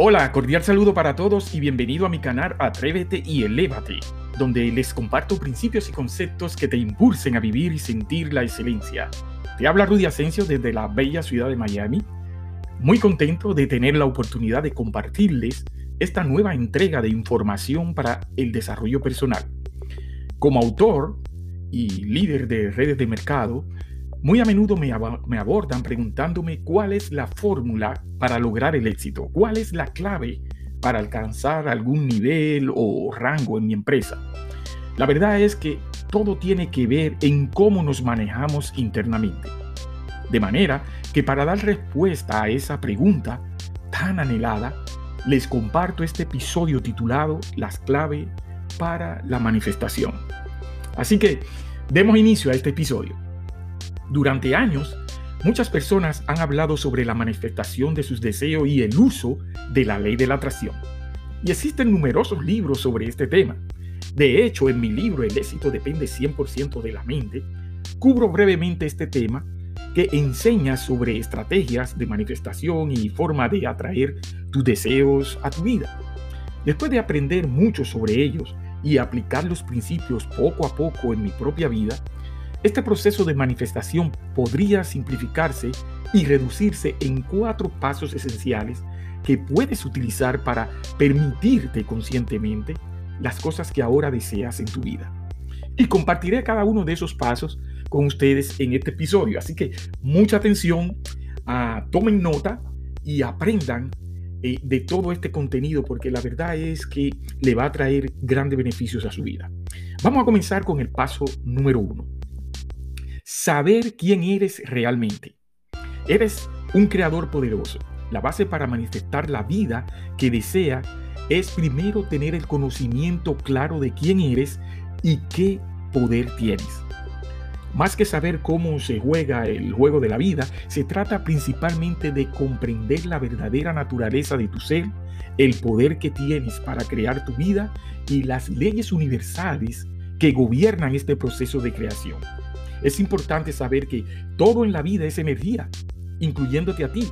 Hola, cordial saludo para todos y bienvenido a mi canal Atrévete y Elévate, donde les comparto principios y conceptos que te impulsen a vivir y sentir la excelencia. Te habla Rudy Asensio desde la bella ciudad de Miami. Muy contento de tener la oportunidad de compartirles esta nueva entrega de información para el desarrollo personal. Como autor y líder de redes de mercado, muy a menudo me, abordan preguntándome cuál es la fórmula para lograr el éxito, cuál es la clave para alcanzar algún nivel o rango en mi empresa. La verdad es que todo tiene que ver en cómo nos manejamos internamente. De manera que para dar respuesta a esa pregunta tan anhelada, les comparto este episodio titulado Las claves para la manifestación. Así que demos inicio a este episodio. Durante años, muchas personas han hablado sobre la manifestación de sus deseos y el uso de la ley de la atracción. Y existen numerosos libros sobre este tema. De hecho, en mi libro El éxito depende 100% de la mente, cubro brevemente este tema que enseña sobre estrategias de manifestación y forma de atraer tus deseos a tu vida. Después de aprender mucho sobre ellos y aplicar los principios poco a poco en mi propia vida, este proceso de manifestación podría simplificarse y reducirse en cuatro pasos esenciales que puedes utilizar para permitirte conscientemente las cosas que ahora deseas en tu vida. Y compartiré cada uno de esos pasos con ustedes en este episodio. Así que mucha atención, ah, tomen nota y aprendan eh, de todo este contenido porque la verdad es que le va a traer grandes beneficios a su vida. Vamos a comenzar con el paso número uno saber quién eres realmente. Eres un creador poderoso. La base para manifestar la vida que desea es primero tener el conocimiento claro de quién eres y qué poder tienes. Más que saber cómo se juega el juego de la vida, se trata principalmente de comprender la verdadera naturaleza de tu ser, el poder que tienes para crear tu vida y las leyes universales que gobiernan este proceso de creación. Es importante saber que todo en la vida es energía, incluyéndote a ti.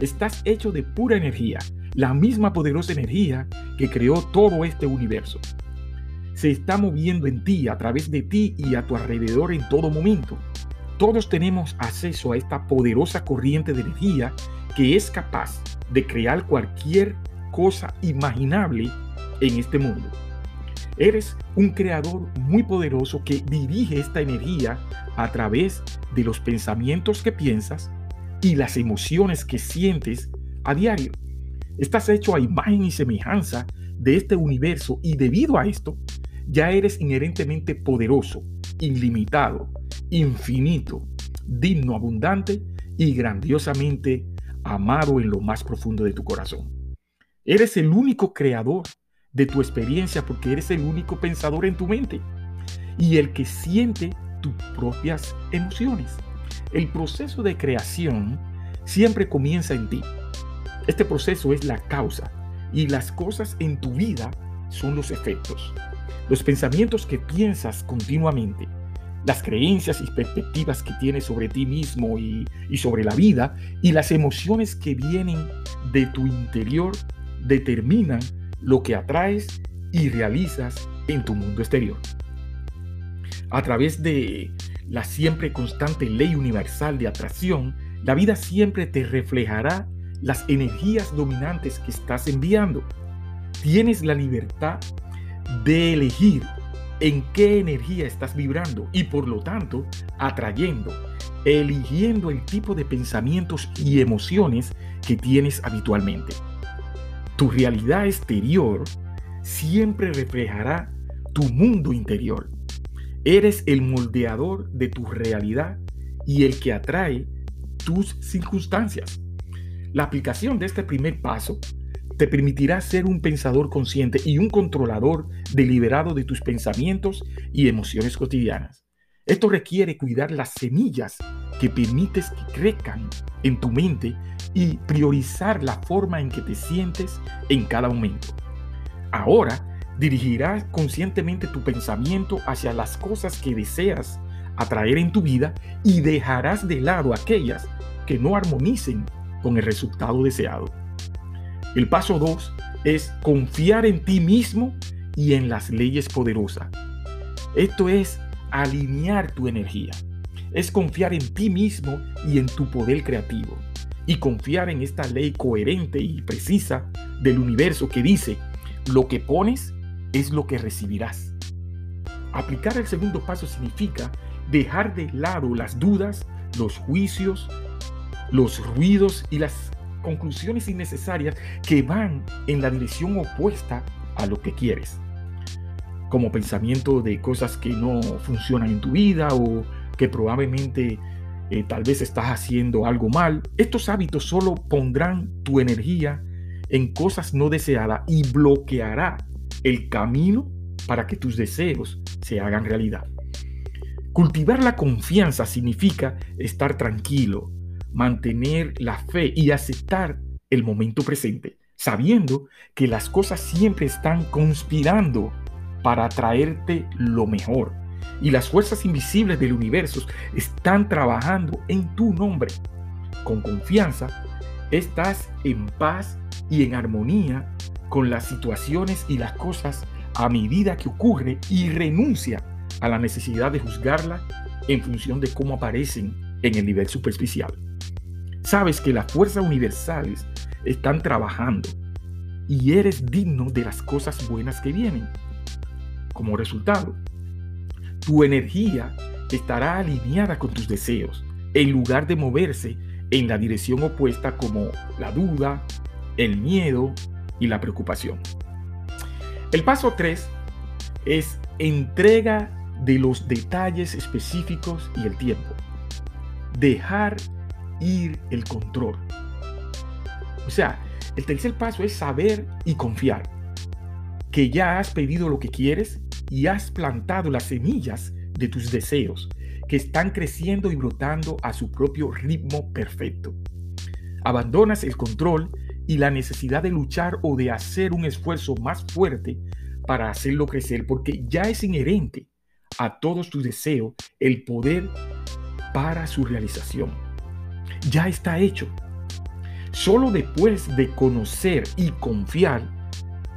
Estás hecho de pura energía, la misma poderosa energía que creó todo este universo. Se está moviendo en ti, a través de ti y a tu alrededor en todo momento. Todos tenemos acceso a esta poderosa corriente de energía que es capaz de crear cualquier cosa imaginable en este mundo. Eres un creador muy poderoso que dirige esta energía a través de los pensamientos que piensas y las emociones que sientes a diario. Estás hecho a imagen y semejanza de este universo y debido a esto ya eres inherentemente poderoso, ilimitado, infinito, digno, abundante y grandiosamente amado en lo más profundo de tu corazón. Eres el único creador de tu experiencia porque eres el único pensador en tu mente y el que siente tus propias emociones. El proceso de creación siempre comienza en ti. Este proceso es la causa y las cosas en tu vida son los efectos. Los pensamientos que piensas continuamente, las creencias y perspectivas que tienes sobre ti mismo y, y sobre la vida y las emociones que vienen de tu interior determinan lo que atraes y realizas en tu mundo exterior. A través de la siempre constante ley universal de atracción, la vida siempre te reflejará las energías dominantes que estás enviando. Tienes la libertad de elegir en qué energía estás vibrando y por lo tanto atrayendo, eligiendo el tipo de pensamientos y emociones que tienes habitualmente. Tu realidad exterior siempre reflejará tu mundo interior. Eres el moldeador de tu realidad y el que atrae tus circunstancias. La aplicación de este primer paso te permitirá ser un pensador consciente y un controlador deliberado de tus pensamientos y emociones cotidianas. Esto requiere cuidar las semillas que permites que crezcan en tu mente y priorizar la forma en que te sientes en cada momento. Ahora dirigirás conscientemente tu pensamiento hacia las cosas que deseas atraer en tu vida y dejarás de lado aquellas que no armonicen con el resultado deseado. El paso 2 es confiar en ti mismo y en las leyes poderosas. Esto es alinear tu energía. Es confiar en ti mismo y en tu poder creativo. Y confiar en esta ley coherente y precisa del universo que dice, lo que pones es lo que recibirás. Aplicar el segundo paso significa dejar de lado las dudas, los juicios, los ruidos y las conclusiones innecesarias que van en la dirección opuesta a lo que quieres. Como pensamiento de cosas que no funcionan en tu vida o que probablemente eh, tal vez estás haciendo algo mal. Estos hábitos solo pondrán tu energía en cosas no deseadas y bloqueará el camino para que tus deseos se hagan realidad. Cultivar la confianza significa estar tranquilo, mantener la fe y aceptar el momento presente, sabiendo que las cosas siempre están conspirando para traerte lo mejor y las fuerzas invisibles del universo están trabajando en tu nombre. Con confianza, estás en paz y en armonía con las situaciones y las cosas a medida que ocurre y renuncia a la necesidad de juzgarla en función de cómo aparecen en el nivel superficial. Sabes que las fuerzas universales están trabajando y eres digno de las cosas buenas que vienen. Como resultado, tu energía estará alineada con tus deseos, en lugar de moverse en la dirección opuesta como la duda, el miedo y la preocupación. El paso 3 es entrega de los detalles específicos y el tiempo. Dejar ir el control. O sea, el tercer paso es saber y confiar que ya has pedido lo que quieres y has plantado las semillas de tus deseos que están creciendo y brotando a su propio ritmo perfecto. Abandonas el control y la necesidad de luchar o de hacer un esfuerzo más fuerte para hacerlo crecer porque ya es inherente a todos tus deseos el poder para su realización. Ya está hecho. Solo después de conocer y confiar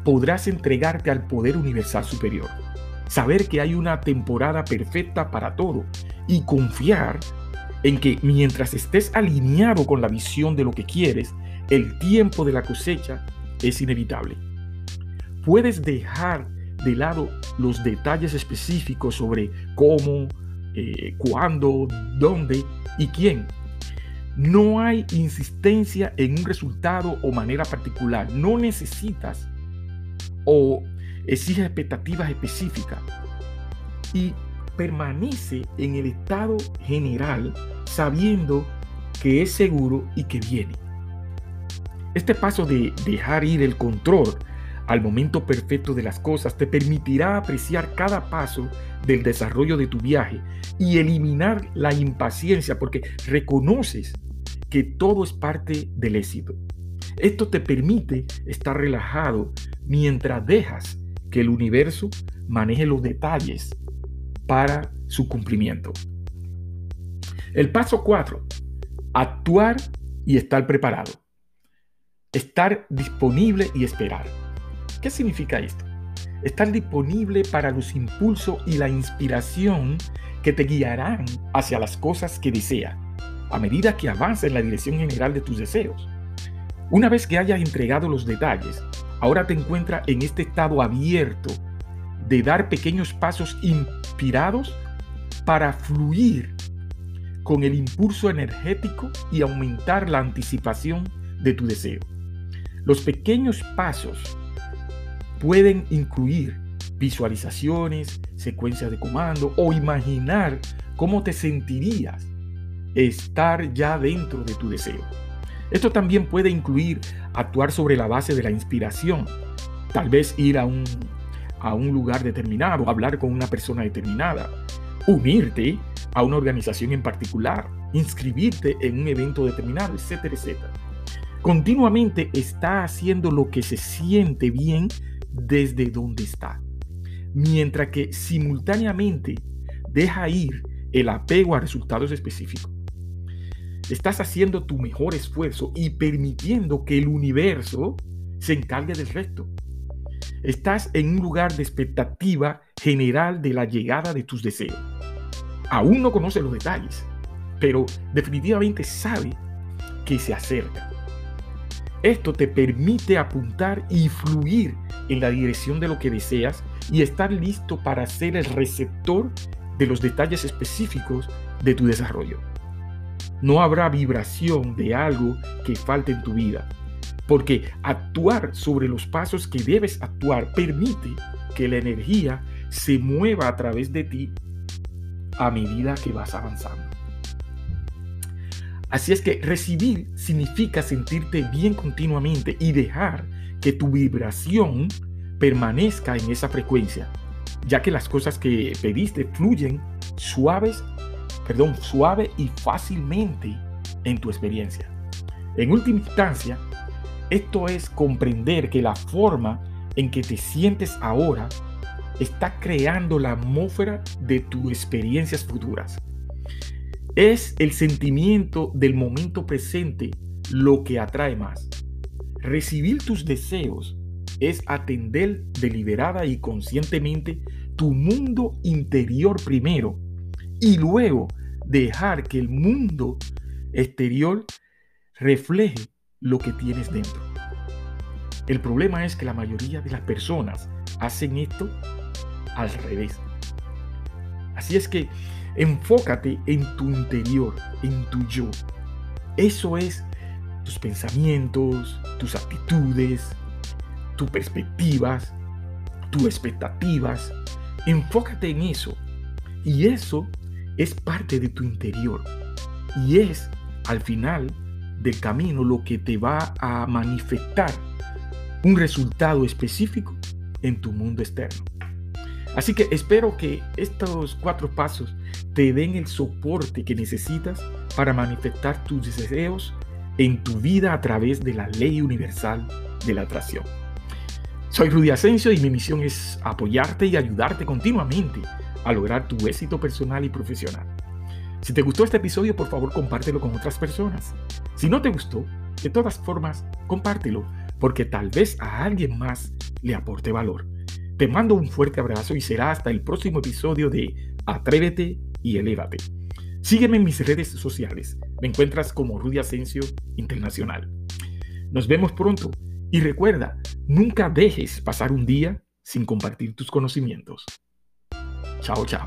podrás entregarte al poder universal superior saber que hay una temporada perfecta para todo y confiar en que mientras estés alineado con la visión de lo que quieres, el tiempo de la cosecha es inevitable. Puedes dejar de lado los detalles específicos sobre cómo, eh, cuándo, dónde y quién. No hay insistencia en un resultado o manera particular. No necesitas o exige expectativas específicas y permanece en el estado general sabiendo que es seguro y que viene. Este paso de dejar ir el control al momento perfecto de las cosas te permitirá apreciar cada paso del desarrollo de tu viaje y eliminar la impaciencia porque reconoces que todo es parte del éxito. Esto te permite estar relajado mientras dejas que el universo maneje los detalles para su cumplimiento. El paso 4. Actuar y estar preparado. Estar disponible y esperar. ¿Qué significa esto? Estar disponible para los impulsos y la inspiración que te guiarán hacia las cosas que deseas, a medida que avanza en la dirección general de tus deseos. Una vez que hayas entregado los detalles, ahora te encuentras en este estado abierto de dar pequeños pasos inspirados para fluir con el impulso energético y aumentar la anticipación de tu deseo. Los pequeños pasos pueden incluir visualizaciones, secuencias de comando o imaginar cómo te sentirías estar ya dentro de tu deseo. Esto también puede incluir actuar sobre la base de la inspiración. Tal vez ir a un, lugar determinado, hablar con una persona determinada, unirte a una organización en particular, inscribirte en un evento determinado, etcétera, etcétera. Continuamente está haciendo lo que se siente bien desde donde está, mientras que simultáneamente deja ir el apego a resultados específicos. Estás haciendo tu mejor esfuerzo y permitiendo que el universo se encargue del resto. Estás en un lugar de expectativa general de la llegada de tus deseos. Aún no conoce los detalles, pero definitivamente sabe que se acerca. Esto te permite apuntar y fluir en la dirección de lo que deseas y estar listo para ser el receptor de los detalles específicos de tu desarrollo. No habrá vibración de algo que falte en tu vida, porque actuar sobre los pasos que debes actuar permite que la energía se mueva a través de ti a medida que vas avanzando. Así es que recibir significa sentirte bien continuamente y dejar que tu vibración permanezca en esa frecuencia, ya que las cosas que pediste fluyen suaves, perdón, suave y fácilmente en tu experiencia. En última instancia, esto es comprender que la forma en que te sientes ahora está creando la atmósfera de tus experiencias futuras. Es el sentimiento del momento presente lo que atrae más. Recibir tus deseos es atender deliberada y conscientemente tu mundo interior primero y luego dejar que el mundo exterior refleje lo que tienes dentro. El problema es que la mayoría de las personas hacen esto al revés. Así es que enfócate en tu interior, en tu yo. Eso es tus pensamientos, tus actitudes, tus perspectivas, tus expectativas. Enfócate en eso. Y eso es parte de tu interior. Y es, al final del camino, lo que te va a manifestar un resultado específico en tu mundo externo. Así que espero que estos cuatro pasos te den el soporte que necesitas para manifestar tus deseos en tu vida a través de la ley universal de la atracción. Soy Rudy Asensio y mi misión es apoyarte y ayudarte continuamente a lograr tu éxito personal y profesional. Si te gustó este episodio, por favor compártelo con otras personas. Si no te gustó, de todas formas, compártelo, porque tal vez a alguien más le aporte valor. Te mando un fuerte abrazo y será hasta el próximo episodio de Atrévete y Elévate. Sígueme en mis redes sociales. Me encuentras como Rudy Asensio Internacional. Nos vemos pronto y recuerda, nunca dejes pasar un día sin compartir tus conocimientos. 小脚